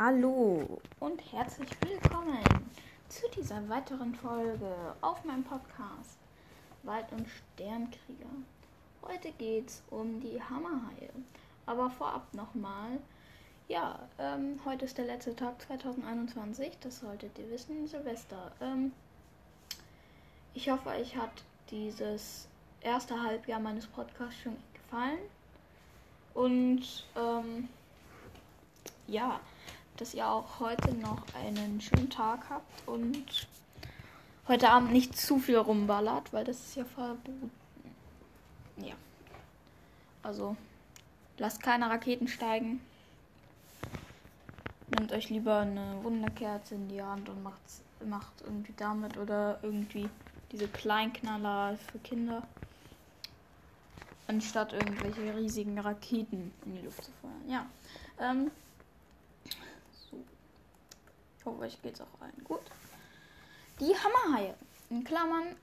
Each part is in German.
Hallo und herzlich willkommen zu dieser weiteren Folge auf meinem Podcast Wald- und Sternkrieger. Heute geht's um die Hammerhaie. Aber vorab nochmal, ja, ähm, heute ist der letzte Tag 2021, das solltet ihr wissen, Silvester. Ähm, ich hoffe, euch hat dieses erste Halbjahr meines Podcasts schon gefallen. Und ähm, ja, dass ihr auch heute noch einen schönen Tag habt und heute Abend nicht zu viel rumballert, weil das ist ja verboten. Ja. Also, lasst keine Raketen steigen. Nehmt euch lieber eine Wunderkerze in die Hand und macht, macht irgendwie damit oder irgendwie diese Kleinknaller für Kinder. Anstatt irgendwelche riesigen Raketen in die Luft zu feuern. Ja. Ähm, hoffe, euch geht's auch allen gut. Die Hammerhaie, in Klammern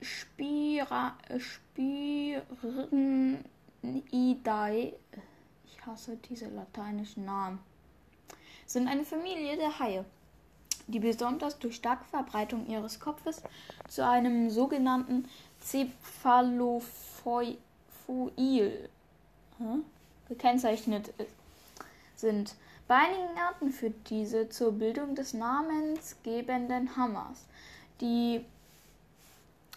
Spira, Spirinidae, ich hasse diese lateinischen Namen, sind eine Familie der Haie, die besonders durch starke Verbreitung ihres Kopfes zu einem sogenannten Cephalofoil gekennzeichnet sind. Bei einigen Arten führt diese zur Bildung des namensgebenden Hammers. Die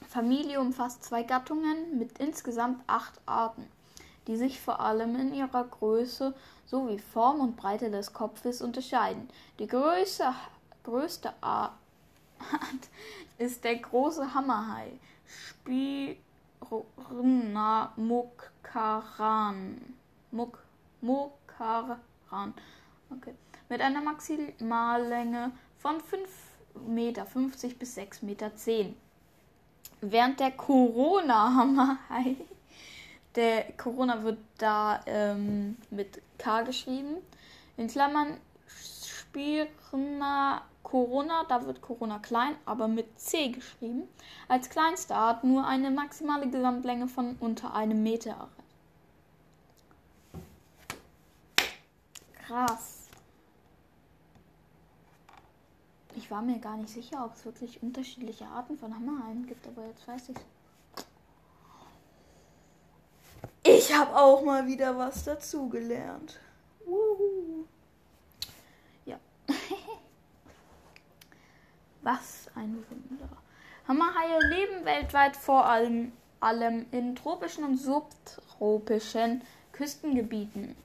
Familie umfasst zwei Gattungen mit insgesamt acht Arten, die sich vor allem in ihrer Größe sowie Form und Breite des Kopfes unterscheiden. Die größte, größte Art ist der große Hammerhai, Spirna mukkaran. Muk, mukkaran. Okay. Mit einer Maximallänge von 5,50 Meter bis 6,10 Meter. Während der Corona-Hammerhai, der Corona wird da ähm, mit K geschrieben, in Klammern Spirna Corona, da wird Corona klein, aber mit C geschrieben, als kleinste Art nur eine maximale Gesamtlänge von unter einem Meter erreicht. Krass. Ich war mir gar nicht sicher, ob es wirklich unterschiedliche Arten von Hammerhaien gibt, aber jetzt weiß ich Ich habe auch mal wieder was dazugelernt. Ja. was ein Wunder. Hammerhaie leben weltweit vor allem, allem in tropischen und subtropischen Küstengebieten.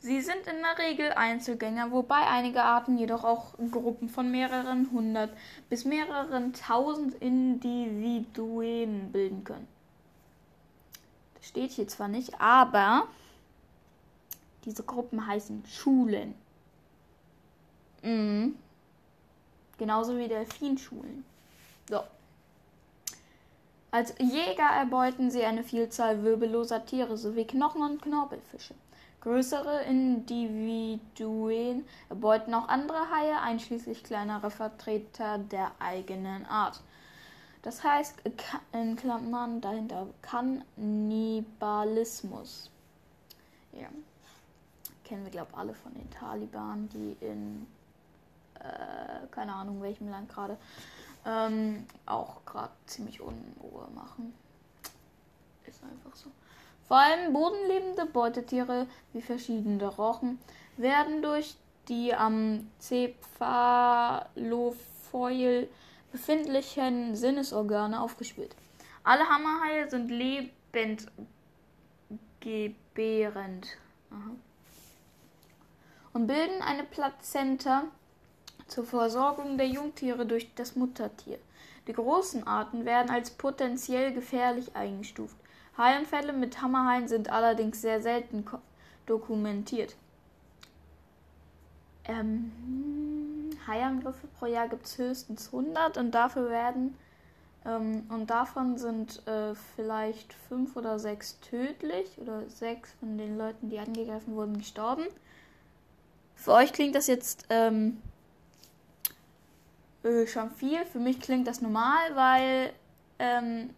Sie sind in der Regel Einzelgänger, wobei einige Arten jedoch auch Gruppen von mehreren hundert bis mehreren tausend Individuen bilden können. Das steht hier zwar nicht, aber diese Gruppen heißen Schulen. Mhm. Genauso wie Delfinschulen. So. Als Jäger erbeuten sie eine Vielzahl wirbelloser Tiere sowie Knochen und Knorpelfische. Größere Individuen erbeuten auch andere Haie, einschließlich kleinere Vertreter der eigenen Art. Das heißt, in Klammern dahinter Kannibalismus. Ja. Kennen wir, glaube ich, alle von den Taliban, die in, äh, keine Ahnung, welchem Land gerade, ähm, auch gerade ziemlich Unruhe machen. Ist einfach so. Vor allem bodenlebende Beutetiere wie verschiedene Rochen werden durch die am Cephalofoil befindlichen Sinnesorgane aufgespürt. Alle Hammerhaie sind lebendgebärend und bilden eine Plazenta zur Versorgung der Jungtiere durch das Muttertier. Die großen Arten werden als potenziell gefährlich eingestuft. Haianfälle mit Hammerhaien sind allerdings sehr selten dokumentiert. Ähm, Haiangriffe pro Jahr gibt es höchstens 100 und dafür werden ähm, und davon sind äh, vielleicht fünf oder sechs tödlich oder sechs von den Leuten, die angegriffen wurden, gestorben. Für euch klingt das jetzt ähm, äh, schon viel. Für mich klingt das normal, weil ähm,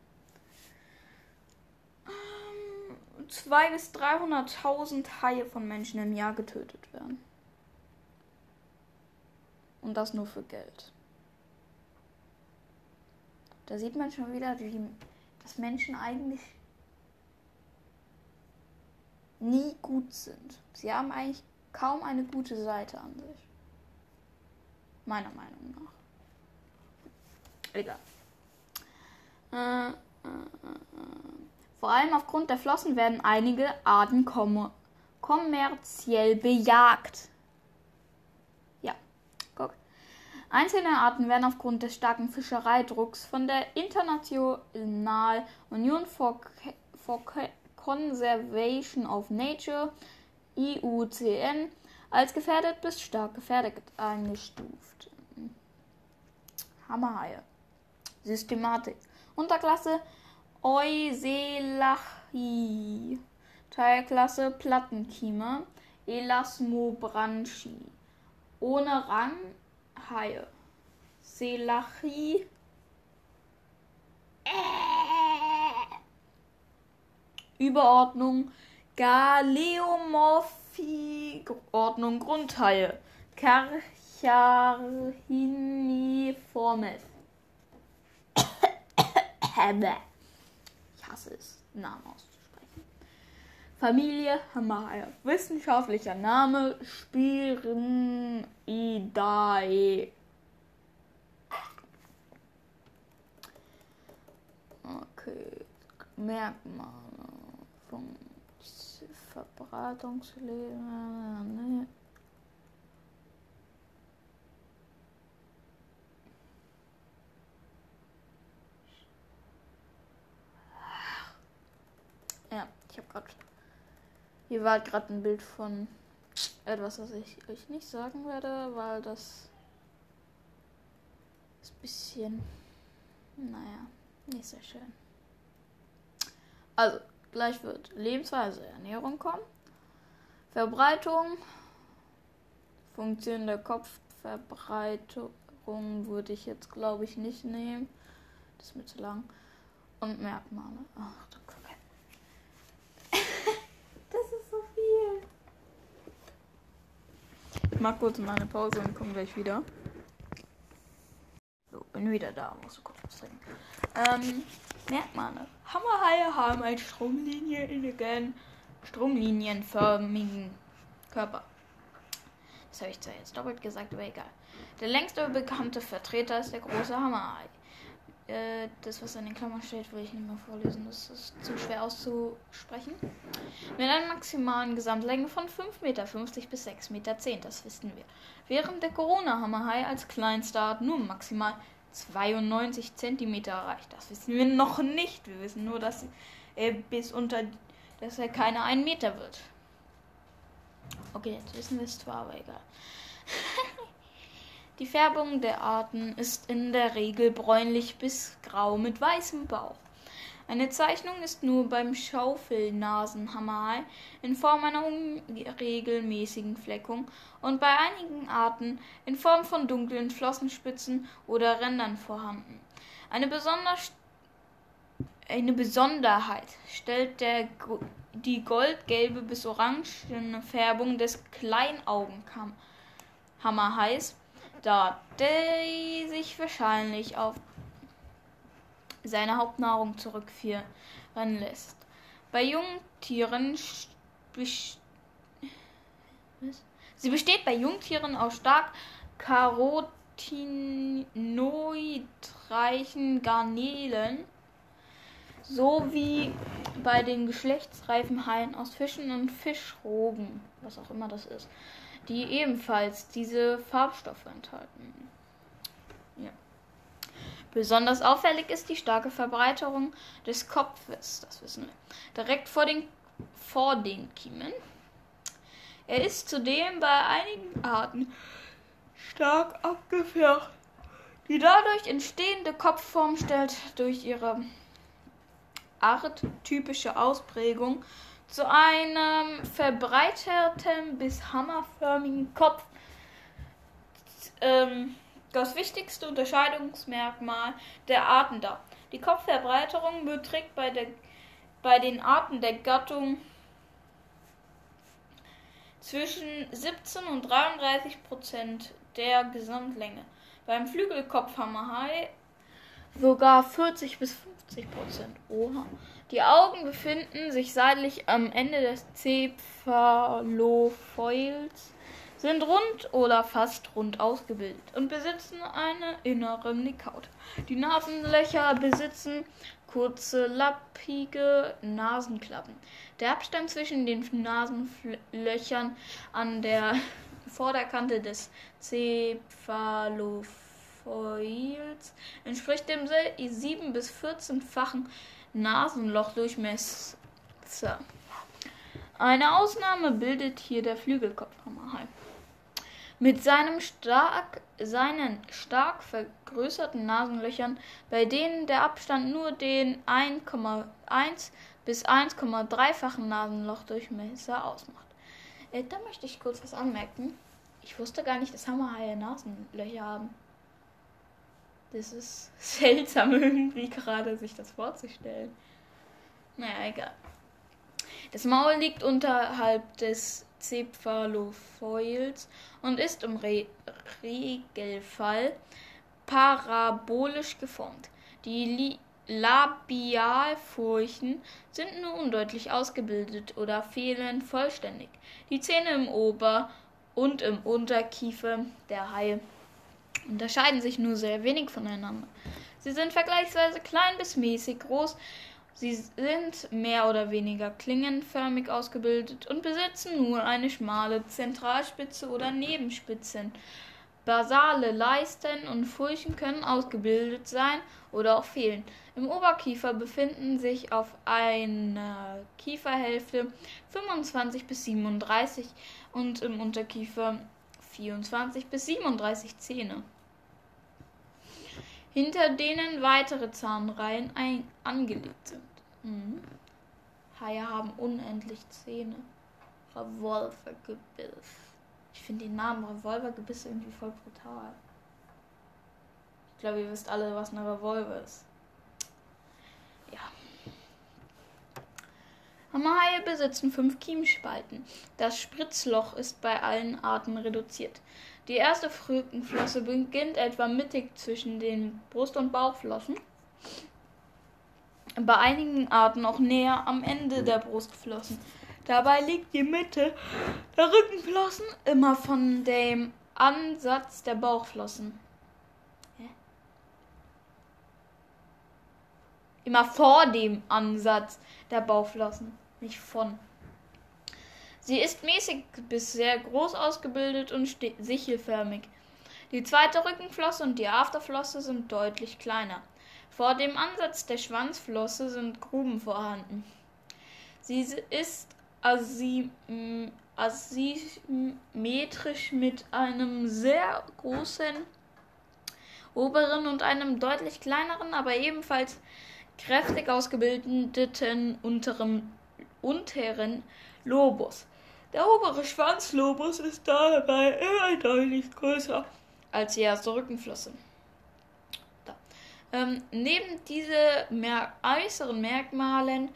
200.000 bis 300.000 Haie von Menschen im Jahr getötet werden. Und das nur für Geld. Da sieht man schon wieder, wie, dass Menschen eigentlich nie gut sind. Sie haben eigentlich kaum eine gute Seite an sich. Meiner Meinung nach. Egal. Äh, äh, äh, Vor allem aufgrund der Flossen werden einige Arten kom kommerziell bejagt. Ja, guck. Einzelne Arten werden aufgrund des starken Fischereidrucks von der International Union for, for Conservation of Nature IUCN als gefährdet bis stark gefährdet eingestuft. Hammerhaie. Systematik. Unterklasse Euselachi. Teilklasse Plattenkiemer. Elasmobranchi. Ohne Rang Haie. Selachi. Äh. Überordnung Galeomorphi. Ordnung Grundhaie. Carchariniformes. Hasse es, Namen auszusprechen. Familie Hamaya. Wissenschaftlicher Name Spirinidae. Okay. Merkmale von Verbreitungsleben. Ja, ich habe gerade. Hier war gerade ein Bild von etwas, was ich euch nicht sagen werde, weil das ist ein bisschen. Naja, nicht sehr schön. Also, gleich wird Lebensweise, Ernährung kommen. Verbreitung. Funktion der Kopfverbreitung würde ich jetzt, glaube ich, nicht nehmen. Das ist mir zu lang. Und Merkmale. Ach, du Ich mach kurz meine Pause und komme gleich wieder. So, bin wieder da. Muss kurz was trinken. Ähm, Merkmale. Hammerhaie haben einen stromlinienförmigen stromlinienförmigen Körper. Das habe ich zwar jetzt doppelt gesagt, aber egal. Der längste bekannte Vertreter ist der große Hammerhai. Äh, das, was in den Klammern steht, will ich nicht mehr vorlesen. Das ist zu schwer auszusprechen. Mit einer maximalen Gesamtlänge von 5,50 Meter bis 6,10 Meter, das wissen wir. Während der Corona-Hammerhai als kleinster Art nur maximal 92 Zentimeter erreicht. Das wissen wir noch nicht. Wir wissen nur, dass er bis unter, dass er keine 1 Meter wird. Okay, jetzt wissen wir es zwar, aber egal. Die Färbung der Arten ist in der Regel bräunlich bis grau mit weißem Bauch. Eine Zeichnung ist nur beim Schaufelnasenhammerhai in Form einer unregelmäßigen Fleckung und bei einigen Arten in Form von dunklen Flossenspitzen oder Rändern vorhanden. Eine, besonders, eine Besonderheit stellt der, die goldgelbe bis orangene Färbung des Kleinaugenhammerhais da der sich wahrscheinlich auf seine Hauptnahrung zurückführen lässt. Bei Jungtieren Sie besteht bei Jungtieren aus stark carotinoidreichen Garnelen sowie bei den geschlechtsreifen Haien aus Fischen und Fischrogen, was auch immer das ist die ebenfalls diese Farbstoffe enthalten. Ja. Besonders auffällig ist die starke Verbreiterung des Kopfes, das wissen wir, direkt vor den, vor den Kiemen. Er ist zudem bei einigen Arten stark abgefärbt. Die dadurch entstehende Kopfform stellt durch ihre arttypische Ausprägung zu einem verbreiterten bis hammerförmigen Kopf. Ähm, das wichtigste Unterscheidungsmerkmal der Arten dar. Die Kopfverbreiterung beträgt bei, der, bei den Arten der Gattung zwischen 17 und 33 Prozent der Gesamtlänge. Beim Flügelkopfhammerhai sogar 40 bis 50 Prozent. Oha. Die Augen befinden sich seitlich am Ende des Cephalophoils, sind rund oder fast rund ausgebildet und besitzen eine innere Nickhaut. Die Nasenlöcher besitzen kurze, lappige Nasenklappen. Der Abstand zwischen den Nasenlöchern an der Vorderkante des Cephalophoils entspricht dem 7 bis 14-fachen Nasenlochdurchmesser. Eine Ausnahme bildet hier der Flügelkopfhammerhai. Mit seinem stark, seinen stark vergrößerten Nasenlöchern, bei denen der Abstand nur den 1,1 bis 1,3-fachen Nasenlochdurchmesser ausmacht. Äh, da möchte ich kurz was anmerken. Ich wusste gar nicht, dass Hammerhaie Nasenlöcher haben. Das ist seltsam irgendwie gerade, sich das vorzustellen. Naja, egal. Das Maul liegt unterhalb des Cephalophoils und ist im Re Regelfall parabolisch geformt. Die Li Labialfurchen sind nur undeutlich ausgebildet oder fehlen vollständig. Die Zähne im Ober- und im Unterkiefer der Haie unterscheiden sich nur sehr wenig voneinander. Sie sind vergleichsweise klein bis mäßig groß. Sie sind mehr oder weniger klingenförmig ausgebildet und besitzen nur eine schmale Zentralspitze oder Nebenspitzen. Basale Leisten und Furchen können ausgebildet sein oder auch fehlen. Im Oberkiefer befinden sich auf einer Kieferhälfte 25 bis 37 und im Unterkiefer 24 bis 37 Zähne, hinter denen weitere Zahnreihen ein angelegt sind. Mhm. Haie haben unendlich Zähne. Revolvergebiss. Ich finde den Namen Revolvergebiss irgendwie voll brutal. Ich glaube, ihr wisst alle, was eine Revolver ist. Hammerhaie besitzen fünf Kiemspalten. Das Spritzloch ist bei allen Arten reduziert. Die erste Rückenflosse beginnt etwa mittig zwischen den Brust- und Bauchflossen. Bei einigen Arten auch näher am Ende der Brustflossen. Dabei liegt die Mitte der Rückenflossen immer von dem Ansatz der Bauchflossen. Immer vor dem Ansatz der Bauchflossen nicht von. Sie ist mäßig bis sehr groß ausgebildet und sichelförmig. Die zweite Rückenflosse und die Afterflosse sind deutlich kleiner. Vor dem Ansatz der Schwanzflosse sind Gruben vorhanden. Sie ist asymmetrisch mit einem sehr großen oberen und einem deutlich kleineren, aber ebenfalls kräftig ausgebildeten unteren unteren Lobus. Der obere Schwanzlobus ist dabei immer deutlich größer als die erste Rückenflosse. Ähm, neben diese mer äußeren Merkmalen,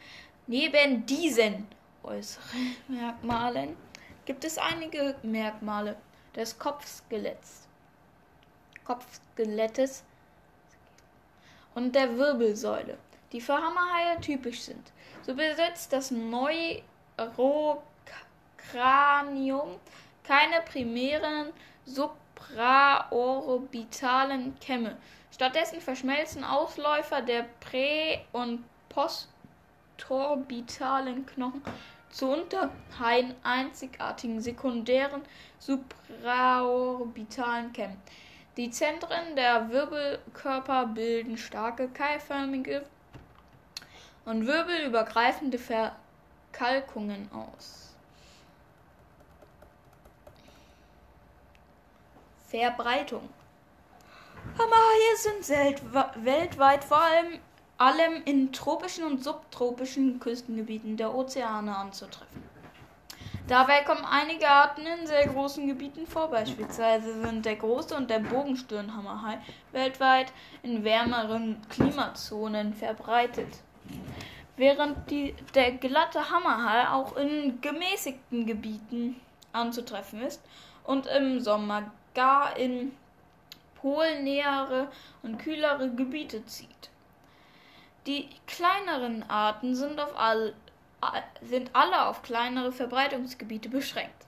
neben diesen äußeren Merkmalen gibt es einige Merkmale des Kopfskeletts, Kopfskelettes und der Wirbelsäule die für Hammerhaie typisch sind. So besitzt das Neurokranium keine primären supraorbitalen Kämme. Stattdessen verschmelzen Ausläufer der prä- und postorbitalen Knochen zu Unterhaien einzigartigen sekundären supraorbitalen Kämmen. Die Zentren der Wirbelkörper bilden starke keilförmige und wirbelübergreifende Verkalkungen aus. Verbreitung. Hammerhaie sind weltweit vor allem, allem in tropischen und subtropischen Küstengebieten der Ozeane anzutreffen. Dabei kommen einige Arten in sehr großen Gebieten vor. Beispielsweise sind der große und der Bogenstirnhammerhai weltweit in wärmeren Klimazonen verbreitet während die, der glatte Hammerhai auch in gemäßigten Gebieten anzutreffen ist und im Sommer gar in polnähere und kühlere Gebiete zieht. Die kleineren Arten sind, auf all, sind alle auf kleinere Verbreitungsgebiete beschränkt.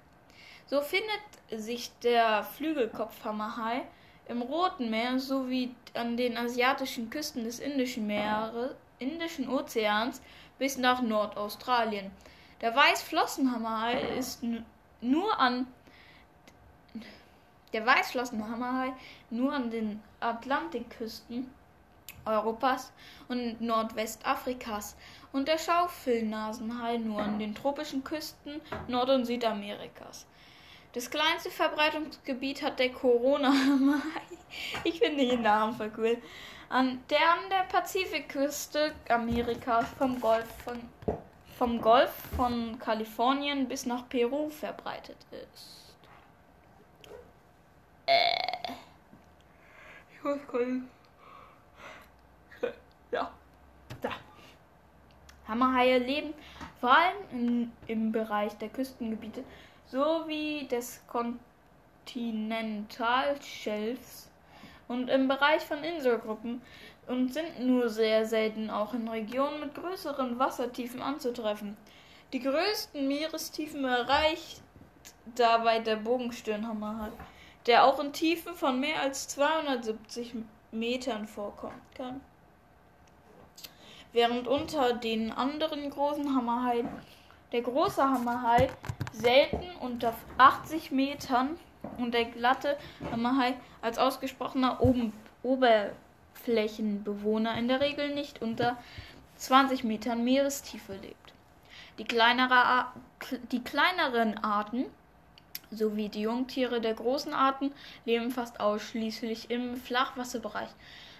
So findet sich der Flügelkopfhammerhai im Roten Meer sowie an den asiatischen Küsten des Indischen, Meeres, Indischen Ozeans bis nach Nordaustralien. Der Weißflossenhammerhai ist nur an der Weißflossenhammerhai nur an den Atlantikküsten Europas und Nordwestafrikas und der Schaufelnasenhai nur an den tropischen Küsten Nord- und Südamerikas. Das kleinste Verbreitungsgebiet hat der Corona-Hammerhai. Ich finde den Namen voll cool. An der an der Pazifikküste Amerikas vom Golf von, vom Golf von Kalifornien bis nach Peru verbreitet ist. Äh. Ich muss kurz. Ja. Da. Hammerhaie leben vor allem im, im Bereich der Küstengebiete sowie des Kontinentalschelfs und im Bereich von Inselgruppen und sind nur sehr selten auch in Regionen mit größeren Wassertiefen anzutreffen. Die größten Meerestiefen erreicht dabei der Bogenstirnhammer der auch in Tiefen von mehr als 270 Metern vorkommen kann. Während unter den anderen großen Hammerhaien der große Hammerhai selten unter 80 Metern und der glatte Hammerhai als ausgesprochener Oben Oberflächenbewohner in der Regel nicht unter 20 Metern Meerestiefe lebt. Die, kleinere, die kleineren Arten sowie die Jungtiere der großen Arten leben fast ausschließlich im Flachwasserbereich,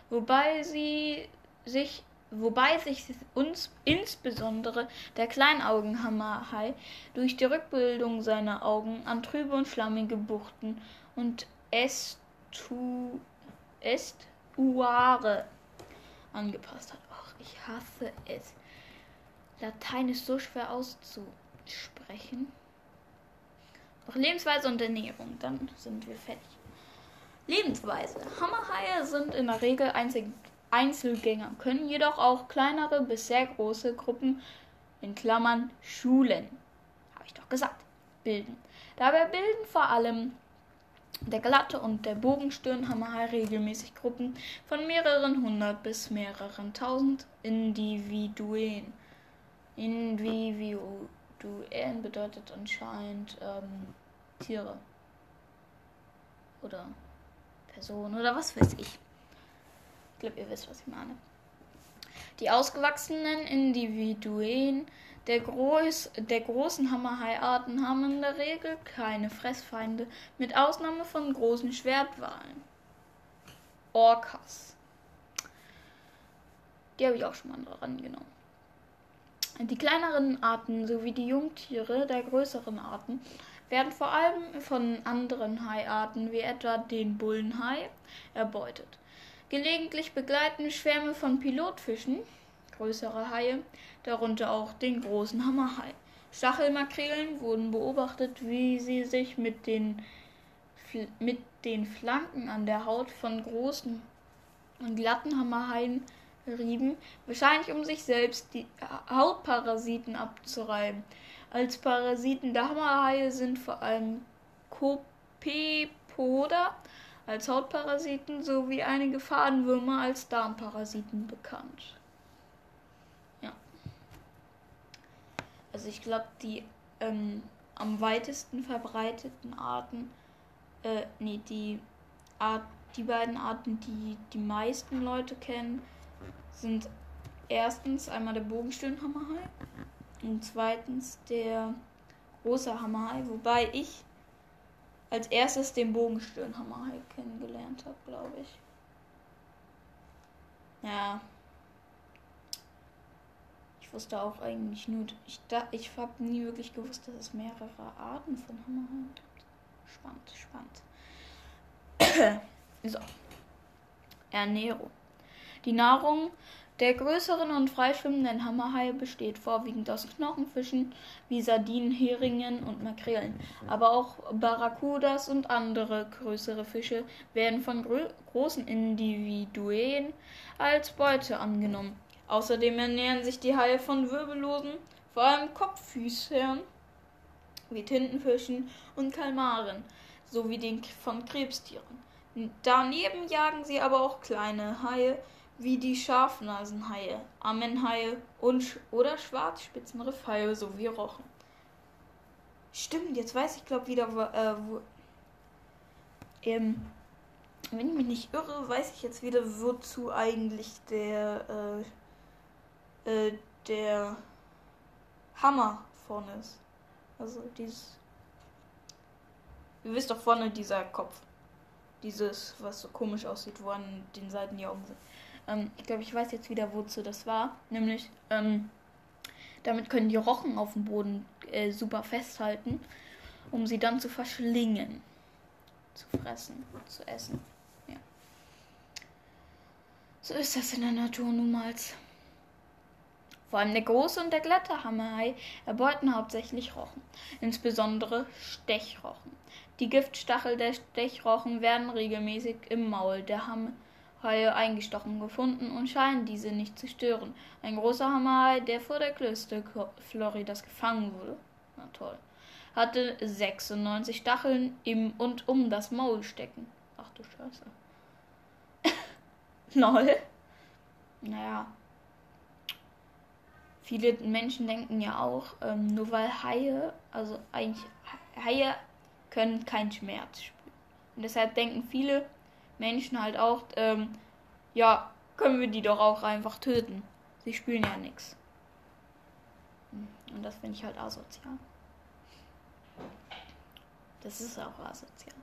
wobei sie sich wobei sich uns insbesondere der Kleinaugenhammerhai durch die Rückbildung seiner Augen an trübe und schlammige Buchten und Estu Estuare angepasst hat. Ach, ich hasse es. Latein ist so schwer auszusprechen. Noch Lebensweise und Ernährung, dann sind wir fertig. Lebensweise. Hammerhaie sind in der Regel einzig Einzelgänger, können jedoch auch kleinere bis sehr große Gruppen in Klammern Schulen, habe ich doch gesagt, bilden. Dabei bilden vor allem der glatte und der Bogenstirnhammerhai regelmäßig Gruppen von mehreren hundert bis mehreren tausend Individuen. Individuen bedeutet anscheinend ähm, Tiere oder Personen oder was weiß ich. Ich glaube, ihr wisst, was ich meine. Die ausgewachsenen Individuen der, Groß, der großen Hammerhai-Arten haben in der Regel keine Fressfeinde, mit Ausnahme von großen Schwertwalen. Orcas. Die habe ich auch schon mal dran genommen. Die kleineren Arten sowie die Jungtiere der größeren Arten werden vor allem von anderen Haiarten wie etwa den Bullenhai erbeutet. Gelegentlich begleiten Schwärme von Pilotfischen, größere Haie, darunter auch den großen Hammerhai. Stachelmakrelen wurden beobachtet, wie sie sich mit den, mit den Flanken an der Haut von großen und glatten Hammerhaien rieben, wahrscheinlich um sich selbst die Hautparasiten abzureiben. Als Parasiten der Hammerhaie sind vor allem Copepoda als Hautparasiten sowie einige Fadenwürmer als Darmparasiten bekannt. Ja. Also ich glaube, die ähm, am weitesten verbreiteten Arten, äh, nee, die Art, die beiden Arten, die die meisten Leute kennen, sind erstens einmal der Bogenstirnhammerhai und zweitens der große Hammerhai, wobei ich als erstes den Bogenstirnhammer halt kennengelernt habe, glaube ich. Ja. Ich wusste auch eigentlich nur, ich, ich habe nie wirklich gewusst, dass es mehrere Arten von Hammerhaien gibt. Spannend, spannend. so. Ernährung. Die Nahrung Der größeren und freischwimmenden Hammerhai besteht vorwiegend aus Knochenfischen wie Sardinen, Heringen und Makrelen. Aber auch Barracudas und andere größere Fische werden von großen Individuen als Beute angenommen. Außerdem ernähren sich die Haie von Wirbellosen, vor allem Kopffüßern wie Tintenfischen und Kalmaren sowie den von Krebstieren. Daneben jagen sie aber auch kleine Haie wie die Scharfnasenhaie, Ammenhaie und oder Schwarzspitzenriffhaie sowie Rochen. Stimmt, jetzt weiß ich glaube wieder, wo, äh, wo ähm, wenn ich mich nicht irre, weiß ich jetzt wieder, wozu eigentlich der äh, äh, der Hammer vorne ist. Also dieses, ihr wisst doch vorne dieser Kopf, dieses, was so komisch aussieht, wo an den Seiten die Augen sind. Ähm, ich glaube, ich weiß jetzt wieder, wozu das war. Nämlich, ähm, damit können die Rochen auf dem Boden äh, super festhalten, um sie dann zu verschlingen. Zu fressen, zu essen. Ja. So ist das in der Natur nun mal. Vor allem der große und der glatte Hammerhai erbeuten hauptsächlich Rochen, insbesondere Stechrochen. Die Giftstachel der Stechrochen werden regelmäßig im Maul der Hammer Haie eingestochen gefunden und scheinen diese nicht zu stören. Ein großer Hammerhai, der vor der Küste Floridas gefangen wurde, na toll, hatte 96 Stacheln im und um das Maul stecken. Ach du Scheiße. Lol. Naja. Viele Menschen denken ja auch, ähm, nur weil Haie, also eigentlich Haie können keinen Schmerz spüren. Und deshalb denken viele, Menschen halt auch, ähm, ja, können wir die doch auch einfach töten. Sie spüren ja nichts. Und das finde ich halt asozial. Das ist auch asozial.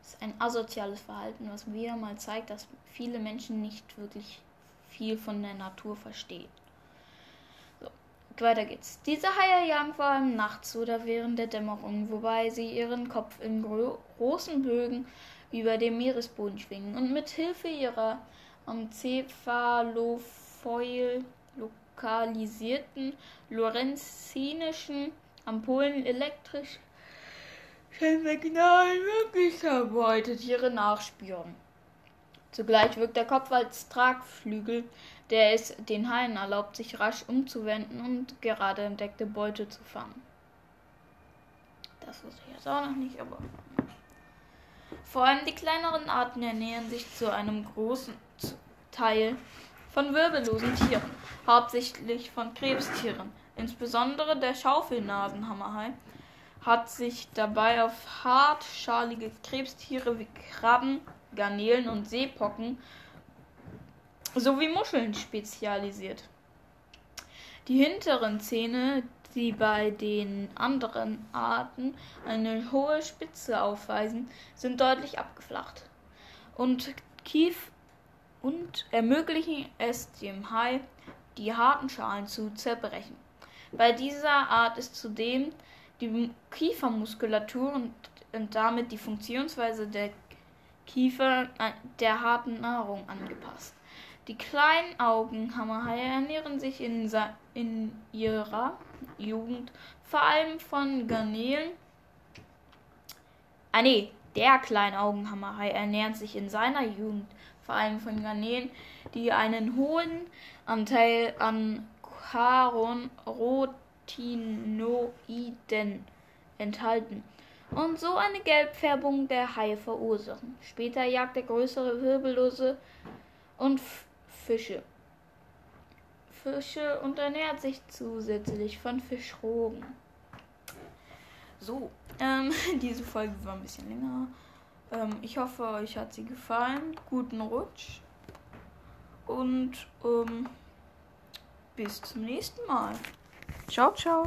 Das ist ein asoziales Verhalten, was wieder mal zeigt, dass viele Menschen nicht wirklich viel von der Natur verstehen. So, weiter geht's. Diese Haie jagen vor allem nachts oder während der Dämmerung, wobei sie ihren Kopf in großen Bögen über dem Meeresboden schwingen und mit Hilfe ihrer am Cephalofoil lokalisierten lorenzinischen Ampullen elektrisch Signal möglicher Beutetiere nachspüren. Zugleich wirkt der Kopf als Tragflügel, der es den Haien erlaubt, sich rasch umzuwenden und gerade entdeckte Beute zu fangen. Das wusste ich jetzt auch noch nicht, aber vor allem die kleineren Arten ernähren sich zu einem großen Teil von wirbellosen Tieren, hauptsächlich von Krebstieren. Insbesondere der Schaufelnasenhammerhai hat sich dabei auf hartschalige Krebstiere wie Krabben, Garnelen und Seepocken sowie Muscheln spezialisiert. Die hinteren Zähne die bei den anderen Arten eine hohe Spitze aufweisen, sind deutlich abgeflacht und Kief und ermöglichen es dem Hai, die harten Schalen zu zerbrechen. Bei dieser Art ist zudem die Kiefermuskulatur und, und damit die Funktionsweise der Kiefer der harten Nahrung angepasst. Die kleinen Augenhammerhaie ernähren sich in, in ihrer Jugend vor allem von Garnelen. Ah nee, der Kleinaugenhammerhai ernährt sich in seiner Jugend vor allem von Garnelen, die einen hohen Anteil an Carotinoiden enthalten und so eine Gelbfärbung der Haie verursachen. Später jagt der größere Wirbellose und Fische. Fische und ernährt sich zusätzlich von Fischrogen. So, ähm, diese Folge war ein bisschen länger. Ähm, ich hoffe, euch hat sie gefallen. Guten Rutsch. Und ähm, bis zum nächsten Mal. Ciao, ciao.